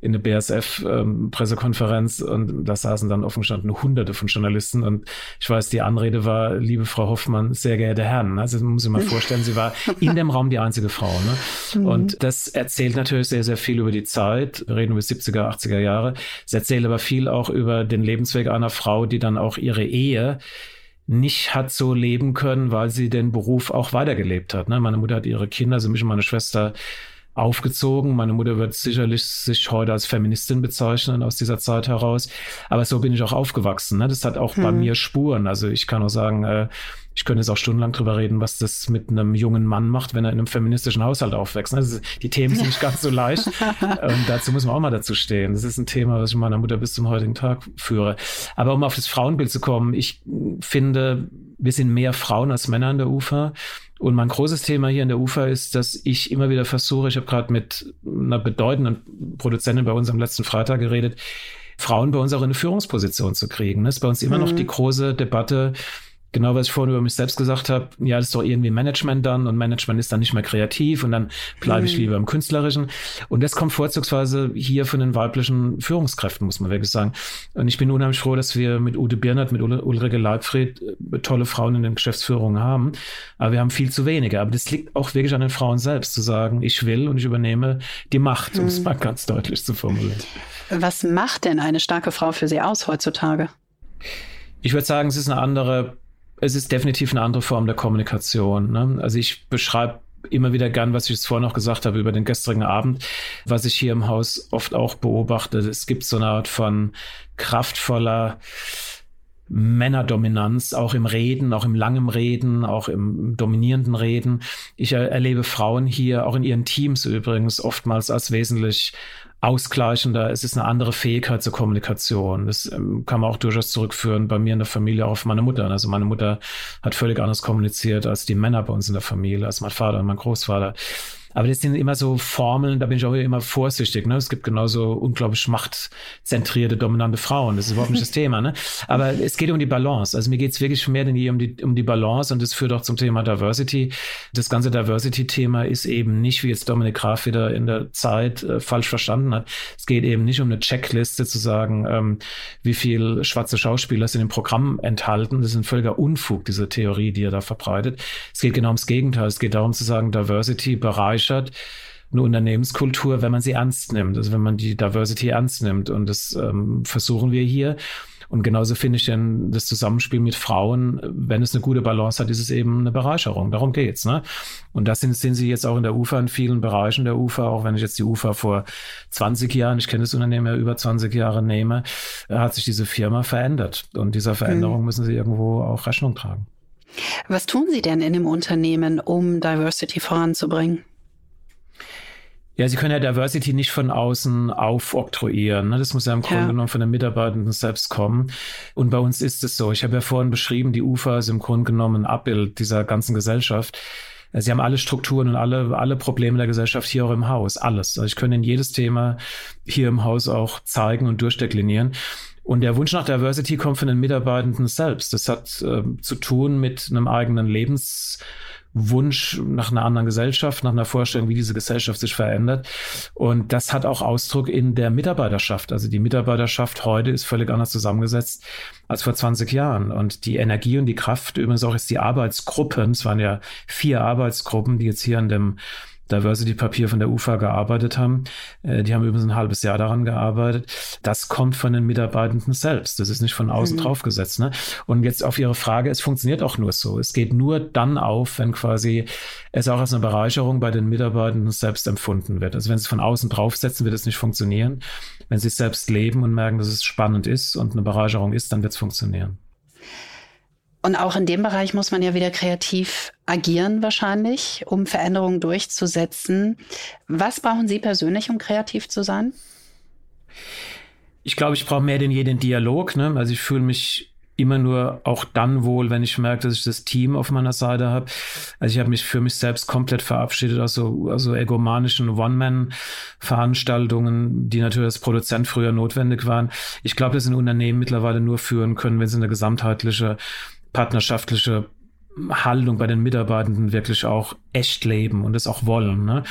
in eine BSF-Pressekonferenz ähm, und da saßen dann offen gestanden hunderte von Journalisten und ich weiß, die Anrede war, liebe Frau Hoffmann, sehr geehrte Herren. Also man muss sich mal vorstellen, sie war in dem Raum die einzige Frau. Ne? Mhm. Und das erzählt natürlich sehr, sehr viel über die Zeit. Wir reden über 70er, 80er Jahre. Es erzählt aber viel auch über den Lebensweg einer Frau, die dann auch ihre Ehe nicht hat so leben können, weil sie den Beruf auch weitergelebt hat. Ne? Meine Mutter hat ihre Kinder, also mich und meine Schwester aufgezogen. Meine Mutter wird sicherlich sich heute als Feministin bezeichnen aus dieser Zeit heraus. Aber so bin ich auch aufgewachsen. Ne? Das hat auch hm. bei mir Spuren. Also ich kann auch sagen, äh, ich könnte jetzt auch stundenlang drüber reden, was das mit einem jungen Mann macht, wenn er in einem feministischen Haushalt aufwächst. Ist, die Themen sind nicht ganz so leicht. Und dazu muss man auch mal dazu stehen. Das ist ein Thema, was ich meiner Mutter bis zum heutigen Tag führe. Aber um auf das Frauenbild zu kommen, ich finde, wir sind mehr Frauen als Männer an der Ufer. Und mein großes Thema hier in der UFA ist, dass ich immer wieder versuche, ich habe gerade mit einer bedeutenden Produzentin bei uns am letzten Freitag geredet, Frauen bei uns auch in eine Führungsposition zu kriegen. Das ist bei uns immer mhm. noch die große Debatte, genau was ich vorhin über mich selbst gesagt habe, ja, das ist doch irgendwie Management dann und Management ist dann nicht mehr kreativ und dann bleibe ich mhm. lieber im Künstlerischen. Und das kommt vorzugsweise hier von den weiblichen Führungskräften, muss man wirklich sagen. Und ich bin unheimlich froh, dass wir mit Ute Birnert, mit Ulrike Leibfried äh, tolle Frauen in den Geschäftsführungen haben. Aber wir haben viel zu wenige. Aber das liegt auch wirklich an den Frauen selbst, zu sagen, ich will und ich übernehme die Macht, um es mhm. mal ganz deutlich zu formulieren. Was macht denn eine starke Frau für Sie aus heutzutage? Ich würde sagen, es ist eine andere es ist definitiv eine andere Form der Kommunikation. Ne? Also ich beschreibe immer wieder gern, was ich jetzt vorhin noch gesagt habe über den gestrigen Abend, was ich hier im Haus oft auch beobachte. Es gibt so eine Art von kraftvoller Männerdominanz, auch im Reden, auch im langen Reden, auch im dominierenden Reden. Ich erlebe Frauen hier, auch in ihren Teams übrigens, oftmals als wesentlich ausgleichender. Es ist eine andere Fähigkeit zur Kommunikation. Das ähm, kann man auch durchaus zurückführen bei mir in der Familie auf meine Mutter. Also meine Mutter hat völlig anders kommuniziert als die Männer bei uns in der Familie, als mein Vater und mein Großvater. Aber das sind immer so Formeln, da bin ich auch immer vorsichtig. Ne? Es gibt genauso unglaublich machtzentrierte, dominante Frauen. Das ist überhaupt nicht das Thema. Ne? Aber es geht um die Balance. Also mir geht es wirklich mehr denn je um die, um die Balance und das führt auch zum Thema Diversity. Das ganze Diversity-Thema ist eben nicht, wie jetzt Dominik Graf wieder in der Zeit äh, falsch verstanden hat. Es geht eben nicht um eine Checkliste zu sagen, ähm, wie viel schwarze Schauspieler sind im Programm enthalten. Das ist ein völliger Unfug, diese Theorie, die er da verbreitet. Es geht genau ums Gegenteil. Es geht darum zu sagen, Diversity bereichert eine Unternehmenskultur, wenn man sie ernst nimmt, also wenn man die Diversity ernst nimmt. Und das ähm, versuchen wir hier. Und genauso finde ich denn das Zusammenspiel mit Frauen, wenn es eine gute Balance hat, ist es eben eine Bereicherung. Darum geht's. Ne? Und das sind, sind sie jetzt auch in der UFA in vielen Bereichen der UFA, auch wenn ich jetzt die UFA vor 20 Jahren, ich kenne das Unternehmen ja über 20 Jahre nehme, hat sich diese Firma verändert. Und dieser Veränderung mhm. müssen sie irgendwo auch Rechnung tragen. Was tun Sie denn in dem Unternehmen, um Diversity voranzubringen? Ja, Sie können ja Diversity nicht von außen aufoktroyieren. Ne? Das muss ja im ja. Grunde genommen von den Mitarbeitenden selbst kommen. Und bei uns ist es so. Ich habe ja vorhin beschrieben, die UFA ist im Grunde genommen ein Abbild dieser ganzen Gesellschaft. Sie haben alle Strukturen und alle, alle Probleme der Gesellschaft hier auch im Haus. Alles. Also ich kann Ihnen jedes Thema hier im Haus auch zeigen und durchdeklinieren. Und der Wunsch nach Diversity kommt von den Mitarbeitenden selbst. Das hat äh, zu tun mit einem eigenen Lebens Wunsch nach einer anderen Gesellschaft, nach einer Vorstellung, wie diese Gesellschaft sich verändert. Und das hat auch Ausdruck in der Mitarbeiterschaft. Also die Mitarbeiterschaft heute ist völlig anders zusammengesetzt als vor 20 Jahren. Und die Energie und die Kraft, übrigens auch jetzt die Arbeitsgruppen, es waren ja vier Arbeitsgruppen, die jetzt hier an dem Diversity-Papier von der UFA gearbeitet haben. Äh, die haben übrigens ein halbes Jahr daran gearbeitet. Das kommt von den Mitarbeitenden selbst. Das ist nicht von außen mhm. draufgesetzt. Ne? Und jetzt auf Ihre Frage, es funktioniert auch nur so. Es geht nur dann auf, wenn quasi es auch als eine Bereicherung bei den Mitarbeitenden selbst empfunden wird. Also wenn Sie es von außen draufsetzen, wird es nicht funktionieren. Wenn Sie es selbst leben und merken, dass es spannend ist und eine Bereicherung ist, dann wird es funktionieren. Und auch in dem Bereich muss man ja wieder kreativ agieren wahrscheinlich, um Veränderungen durchzusetzen. Was brauchen Sie persönlich, um kreativ zu sein? Ich glaube, ich brauche mehr denn je den Dialog. Ne? Also ich fühle mich immer nur auch dann wohl, wenn ich merke, dass ich das Team auf meiner Seite habe. Also ich habe mich für mich selbst komplett verabschiedet aus so also egomanischen One-Man-Veranstaltungen, die natürlich als Produzent früher notwendig waren. Ich glaube, dass ein Unternehmen mittlerweile nur führen können, wenn sie eine gesamtheitliche partnerschaftliche Haltung bei den Mitarbeitenden wirklich auch echt leben und das auch wollen. Ne?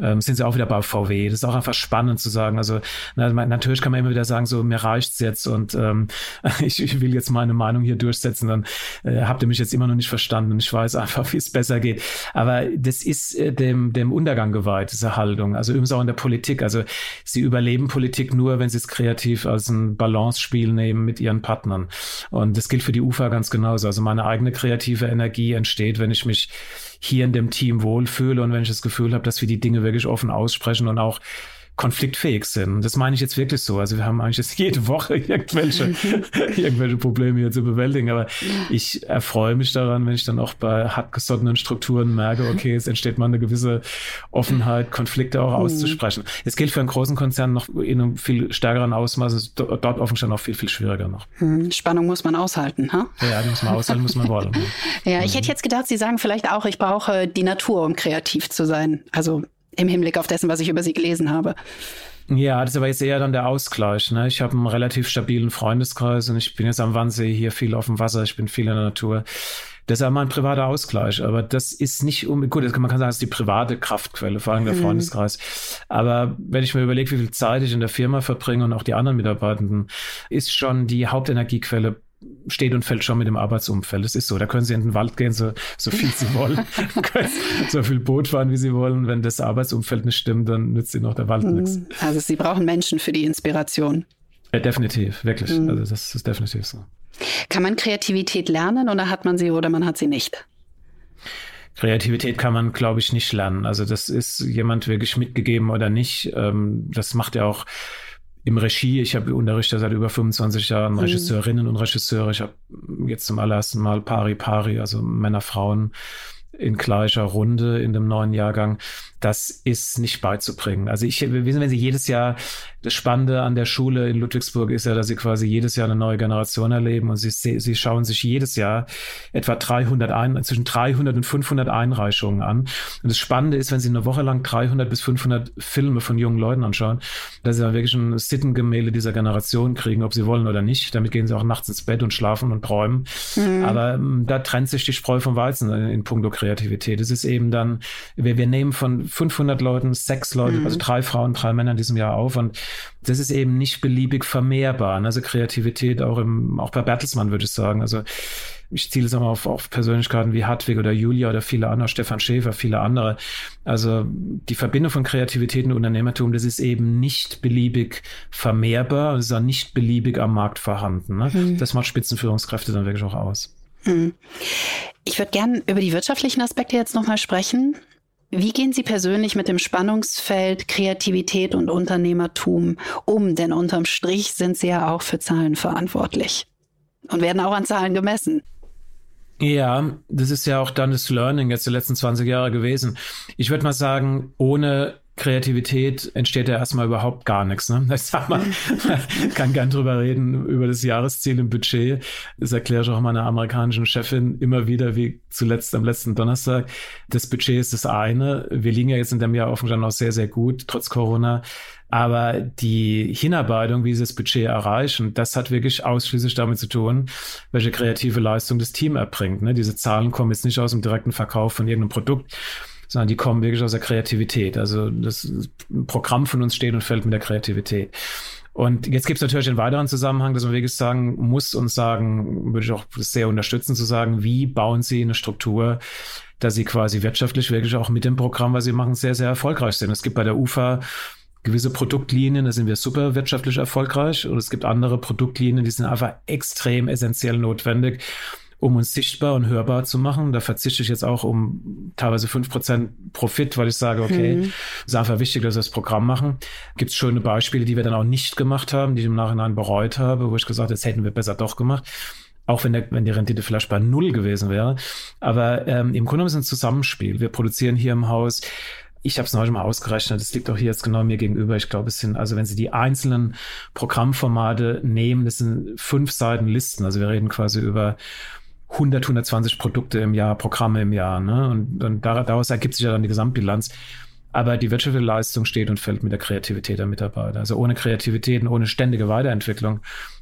Ähm, sind sie auch wieder bei VW. Das ist auch einfach spannend zu sagen. Also na, natürlich kann man immer wieder sagen, so mir reicht's jetzt und ähm, ich, ich, will jetzt meine Meinung hier durchsetzen. Dann äh, habt ihr mich jetzt immer noch nicht verstanden und ich weiß einfach, wie es besser geht. Aber das ist äh, dem, dem Untergang geweiht, diese Haltung. Also übrigens auch in der Politik. Also sie überleben Politik nur, wenn sie es kreativ als ein Balance-Spiel nehmen mit ihren Partnern. Und das gilt für die UFA ganz genauso. Also meine eigene kreative Energie entsteht, wenn ich mich hier in dem Team wohlfühle und wenn ich das Gefühl habe, dass wir die Dinge wirklich offen aussprechen und auch konfliktfähig sind. Das meine ich jetzt wirklich so. Also wir haben eigentlich jetzt jede Woche irgendwelche, irgendwelche Probleme hier zu bewältigen. Aber ich erfreue mich daran, wenn ich dann auch bei hartgesottenen Strukturen merke, okay, es entsteht mal eine gewisse Offenheit, Konflikte auch mhm. auszusprechen. Es gilt für einen großen Konzern noch in einem viel stärkeren Ausmaß, dort offenbar noch viel, viel schwieriger noch. Mhm. Spannung muss man aushalten, ha? Ja, die muss man aushalten, muss man wollen. ja, ich hätte mhm. jetzt gedacht, Sie sagen vielleicht auch, ich brauche die Natur, um kreativ zu sein. Also im Hinblick auf dessen, was ich über sie gelesen habe. Ja, das ist aber jetzt eher dann der Ausgleich. Ne? Ich habe einen relativ stabilen Freundeskreis und ich bin jetzt am Wannsee hier viel auf dem Wasser, ich bin viel in der Natur. Das ist aber mein privater Ausgleich, aber das ist nicht um, gut, man kann sagen, das ist die private Kraftquelle, vor allem der mhm. Freundeskreis. Aber wenn ich mir überlege, wie viel Zeit ich in der Firma verbringe und auch die anderen Mitarbeitenden, ist schon die Hauptenergiequelle steht und fällt schon mit dem Arbeitsumfeld. Das ist so. Da können Sie in den Wald gehen, so, so viel Sie wollen. so viel Boot fahren, wie Sie wollen. Wenn das Arbeitsumfeld nicht stimmt, dann nützt Ihnen noch der Wald mhm. nichts. Also Sie brauchen Menschen für die Inspiration. Ja, definitiv, wirklich. Mhm. Also das ist definitiv so. Kann man Kreativität lernen oder hat man sie oder man hat sie nicht? Kreativität kann man, glaube ich, nicht lernen. Also das ist jemand wirklich mitgegeben oder nicht. Ähm, das macht ja auch im Regie. Ich habe unterrichtet seit über 25 Jahren mhm. Regisseurinnen und Regisseure. Ich habe jetzt zum allerersten Mal Pari Pari, also Männer, Frauen in gleicher Runde in dem neuen Jahrgang das ist nicht beizubringen. Also ich, wir wissen, wenn Sie jedes Jahr, das Spannende an der Schule in Ludwigsburg ist ja, dass Sie quasi jedes Jahr eine neue Generation erleben und Sie, Sie schauen sich jedes Jahr etwa 300 ein, zwischen 300 und 500 Einreichungen an. Und das Spannende ist, wenn Sie eine Woche lang 300 bis 500 Filme von jungen Leuten anschauen, dass Sie dann wirklich ein Sittengemälde dieser Generation kriegen, ob Sie wollen oder nicht. Damit gehen Sie auch nachts ins Bett und schlafen und träumen. Mhm. Aber ähm, da trennt sich die Spreu vom Weizen in, in puncto Kreativität. Es ist eben dann, wir, wir nehmen von 500 Leuten sechs Leute, mhm. also drei Frauen, drei Männer in diesem Jahr auf. Und das ist eben nicht beliebig vermehrbar. Also Kreativität auch im, auch bei Bertelsmann würde ich sagen. Also ich ziele es auch mal auf, auf Persönlichkeiten wie Hartwig oder Julia oder viele andere, Stefan Schäfer, viele andere. Also die Verbindung von Kreativität und Unternehmertum, das ist eben nicht beliebig vermehrbar, es ist auch nicht beliebig am Markt vorhanden. Ne? Mhm. Das macht Spitzenführungskräfte dann wirklich auch aus. Mhm. Ich würde gerne über die wirtschaftlichen Aspekte jetzt nochmal sprechen. Wie gehen Sie persönlich mit dem Spannungsfeld Kreativität und Unternehmertum um? Denn unterm Strich sind Sie ja auch für Zahlen verantwortlich und werden auch an Zahlen gemessen. Ja, das ist ja auch dann das Learning jetzt die letzten 20 Jahre gewesen. Ich würde mal sagen, ohne Kreativität entsteht ja erstmal überhaupt gar nichts. Ne? Ich sag mal, kann gern drüber reden, über das Jahresziel im Budget. Das erkläre ich auch meiner amerikanischen Chefin immer wieder, wie zuletzt am letzten Donnerstag. Das Budget ist das eine. Wir liegen ja jetzt in dem Jahr offensichtlich noch sehr, sehr gut, trotz Corona. Aber die Hinarbeitung, wie sie das Budget erreichen, das hat wirklich ausschließlich damit zu tun, welche kreative Leistung das Team erbringt. Ne? Diese Zahlen kommen jetzt nicht aus dem direkten Verkauf von irgendeinem Produkt, sondern die kommen wirklich aus der Kreativität. Also das Programm von uns steht und fällt mit der Kreativität. Und jetzt gibt es natürlich einen weiteren Zusammenhang, dass man wirklich sagen muss und sagen, würde ich auch sehr unterstützen, zu sagen, wie bauen Sie eine Struktur, dass Sie quasi wirtschaftlich wirklich auch mit dem Programm, was Sie machen, sehr, sehr erfolgreich sind. Es gibt bei der UFA gewisse Produktlinien, da sind wir super wirtschaftlich erfolgreich und es gibt andere Produktlinien, die sind einfach extrem essentiell notwendig um uns sichtbar und hörbar zu machen. Da verzichte ich jetzt auch um teilweise fünf Prozent Profit, weil ich sage, okay, mhm. ist einfach wichtig, dass wir das Programm machen. Gibt es schöne Beispiele, die wir dann auch nicht gemacht haben, die ich im Nachhinein bereut habe, wo ich gesagt habe, das hätten wir besser doch gemacht. auch wenn, der, wenn die Rendite vielleicht bei null gewesen wäre. Aber ähm, im Grunde genommen ist es ein Zusammenspiel. Wir produzieren hier im Haus ich habe es neulich mal ausgerechnet, das liegt auch hier jetzt genau mir gegenüber. Ich glaube, es sind, also wenn Sie die einzelnen Programmformate nehmen, das sind fünf Seiten Listen. Also wir reden quasi über 100, 120 Produkte im Jahr, Programme im Jahr. Ne? Und dann daraus ergibt sich ja dann die Gesamtbilanz. Aber die wirtschaftliche Leistung steht und fällt mit der Kreativität der Mitarbeiter. Also ohne Kreativität und ohne ständige Weiterentwicklung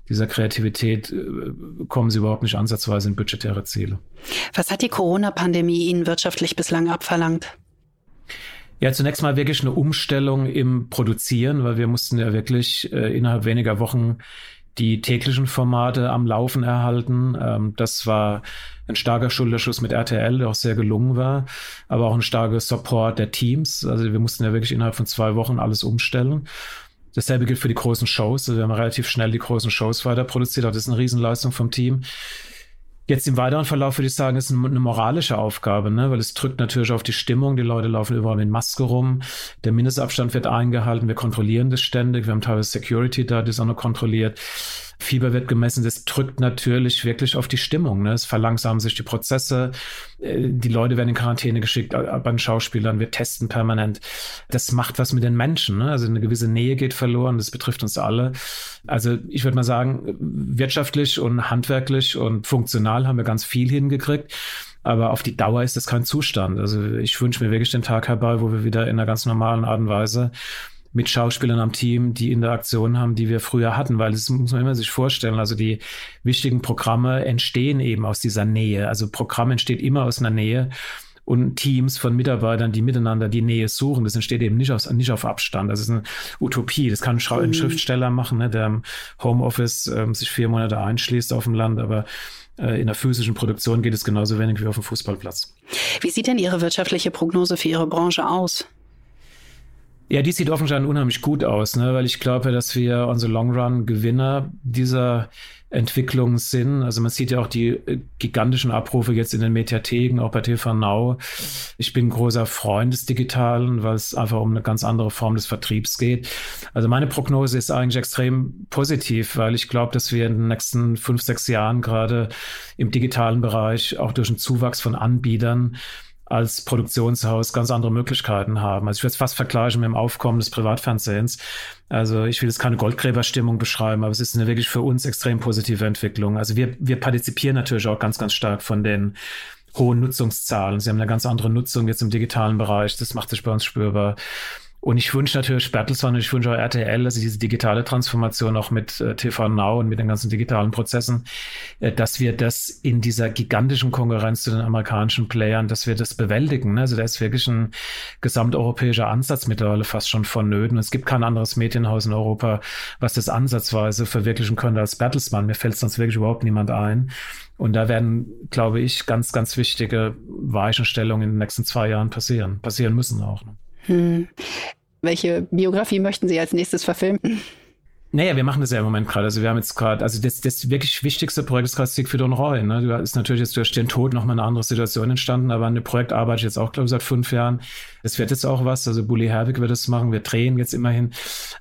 dieser Kreativität äh, kommen sie überhaupt nicht ansatzweise in budgetäre Ziele. Was hat die Corona-Pandemie Ihnen wirtschaftlich bislang abverlangt? Ja, zunächst mal wirklich eine Umstellung im Produzieren, weil wir mussten ja wirklich äh, innerhalb weniger Wochen die täglichen Formate am Laufen erhalten. Ähm, das war ein starker Schulterschuss mit RTL, der auch sehr gelungen war, aber auch ein starker Support der Teams. Also wir mussten ja wirklich innerhalb von zwei Wochen alles umstellen. Dasselbe gilt für die großen Shows. Also wir haben relativ schnell die großen Shows weiter produziert. Das ist eine Riesenleistung vom Team. Jetzt im weiteren Verlauf würde ich sagen, ist eine moralische Aufgabe, ne? weil es drückt natürlich auf die Stimmung. Die Leute laufen überall mit Maske rum. Der Mindestabstand wird eingehalten. Wir kontrollieren das ständig. Wir haben teilweise Security da, die ist auch noch kontrolliert. Fieber wird gemessen, das drückt natürlich wirklich auf die Stimmung. Ne? Es verlangsamen sich die Prozesse, äh, die Leute werden in Quarantäne geschickt bei den Schauspielern, wir testen permanent. Das macht was mit den Menschen. Ne? Also eine gewisse Nähe geht verloren, das betrifft uns alle. Also ich würde mal sagen, wirtschaftlich und handwerklich und funktional haben wir ganz viel hingekriegt. Aber auf die Dauer ist das kein Zustand. Also ich wünsche mir wirklich den Tag herbei, wo wir wieder in einer ganz normalen Art und Weise mit Schauspielern am Team, die Interaktion haben, die wir früher hatten, weil das muss man immer sich vorstellen. Also die wichtigen Programme entstehen eben aus dieser Nähe. Also Programm entsteht immer aus einer Nähe und Teams von Mitarbeitern, die miteinander die Nähe suchen. Das entsteht eben nicht, aus, nicht auf Abstand. Das ist eine Utopie. Das kann ein mhm. Schriftsteller machen, ne, der im Homeoffice ähm, sich vier Monate einschließt auf dem Land, aber äh, in der physischen Produktion geht es genauso wenig wie auf dem Fußballplatz. Wie sieht denn Ihre wirtschaftliche Prognose für Ihre Branche aus? Ja, die sieht offensichtlich unheimlich gut aus, ne? weil ich glaube, dass wir the long run Gewinner dieser Entwicklung sind. Also man sieht ja auch die äh, gigantischen Abrufe jetzt in den Mediatheken, auch bei TV Now. Ich bin großer Freund des Digitalen, weil es einfach um eine ganz andere Form des Vertriebs geht. Also meine Prognose ist eigentlich extrem positiv, weil ich glaube, dass wir in den nächsten fünf, sechs Jahren gerade im digitalen Bereich auch durch einen Zuwachs von Anbietern als Produktionshaus ganz andere Möglichkeiten haben. Also ich würde es fast vergleichen mit dem Aufkommen des Privatfernsehens. Also ich will jetzt keine Goldgräberstimmung beschreiben, aber es ist eine wirklich für uns extrem positive Entwicklung. Also wir, wir partizipieren natürlich auch ganz, ganz stark von den hohen Nutzungszahlen. Sie haben eine ganz andere Nutzung jetzt im digitalen Bereich. Das macht sich bei uns spürbar. Und ich wünsche natürlich Bertelsmann und ich wünsche auch RTL, also diese digitale Transformation auch mit äh, TV Now und mit den ganzen digitalen Prozessen, äh, dass wir das in dieser gigantischen Konkurrenz zu den amerikanischen Playern, dass wir das bewältigen. Ne? Also da ist wirklich ein gesamteuropäischer Ansatz mittlerweile fast schon vonnöten. Es gibt kein anderes Medienhaus in Europa, was das ansatzweise verwirklichen könnte als Bertelsmann. Mir fällt sonst wirklich überhaupt niemand ein. Und da werden, glaube ich, ganz, ganz wichtige Weichenstellungen in den nächsten zwei Jahren passieren, passieren müssen auch. Ne? Hm. Welche Biografie möchten Sie als nächstes verfilmen? Naja, wir machen das ja im Moment gerade. Also wir haben jetzt gerade, also das, das wirklich wichtigste Projekt ist gerade Siegfried und Roy. Ne? Da ist natürlich jetzt durch den Tod nochmal eine andere Situation entstanden, aber an dem Projekt arbeite ich jetzt auch, glaube ich, seit fünf Jahren. Es wird jetzt auch was, also Bully Herbig wird es machen, wir drehen jetzt immerhin.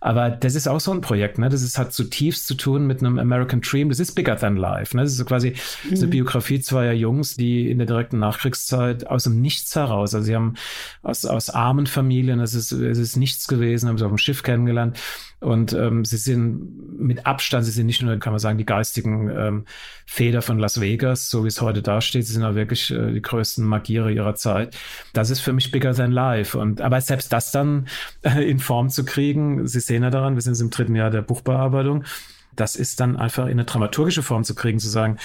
Aber das ist auch so ein Projekt, ne? Das ist, hat zutiefst zu tun mit einem American Dream. Das ist bigger than life. Ne? Das ist so quasi mhm. eine Biografie zweier Jungs, die in der direkten Nachkriegszeit aus dem Nichts heraus, also sie haben aus, aus armen Familien, es ist, es ist nichts gewesen, haben sie auf dem Schiff kennengelernt und ähm, sie sind mit Abstand, sie sind nicht nur, kann man sagen, die geistigen ähm, Feder von Las Vegas, so wie es heute dasteht. Sie sind auch wirklich äh, die größten Magiere ihrer Zeit. Das ist für mich bigger than life. Und aber selbst das dann äh, in Form zu kriegen, Sie sehen ja daran, wir sind im dritten Jahr der Buchbearbeitung. Das ist dann einfach in eine dramaturgische Form zu kriegen, zu sagen,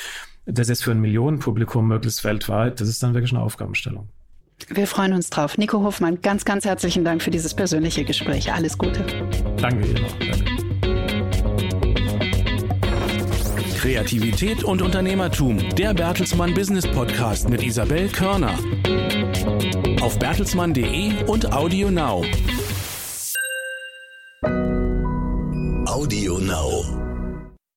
das ist für ein Millionenpublikum möglichst weltweit, das ist dann wirklich eine Aufgabenstellung. Wir freuen uns drauf. Nico Hofmann, ganz, ganz herzlichen Dank für dieses persönliche Gespräch. Alles Gute. Danke dir noch. Danke. Kreativität und Unternehmertum. Der Bertelsmann Business Podcast mit Isabel Körner. Auf bertelsmann.de und Audio Now. Audio Now.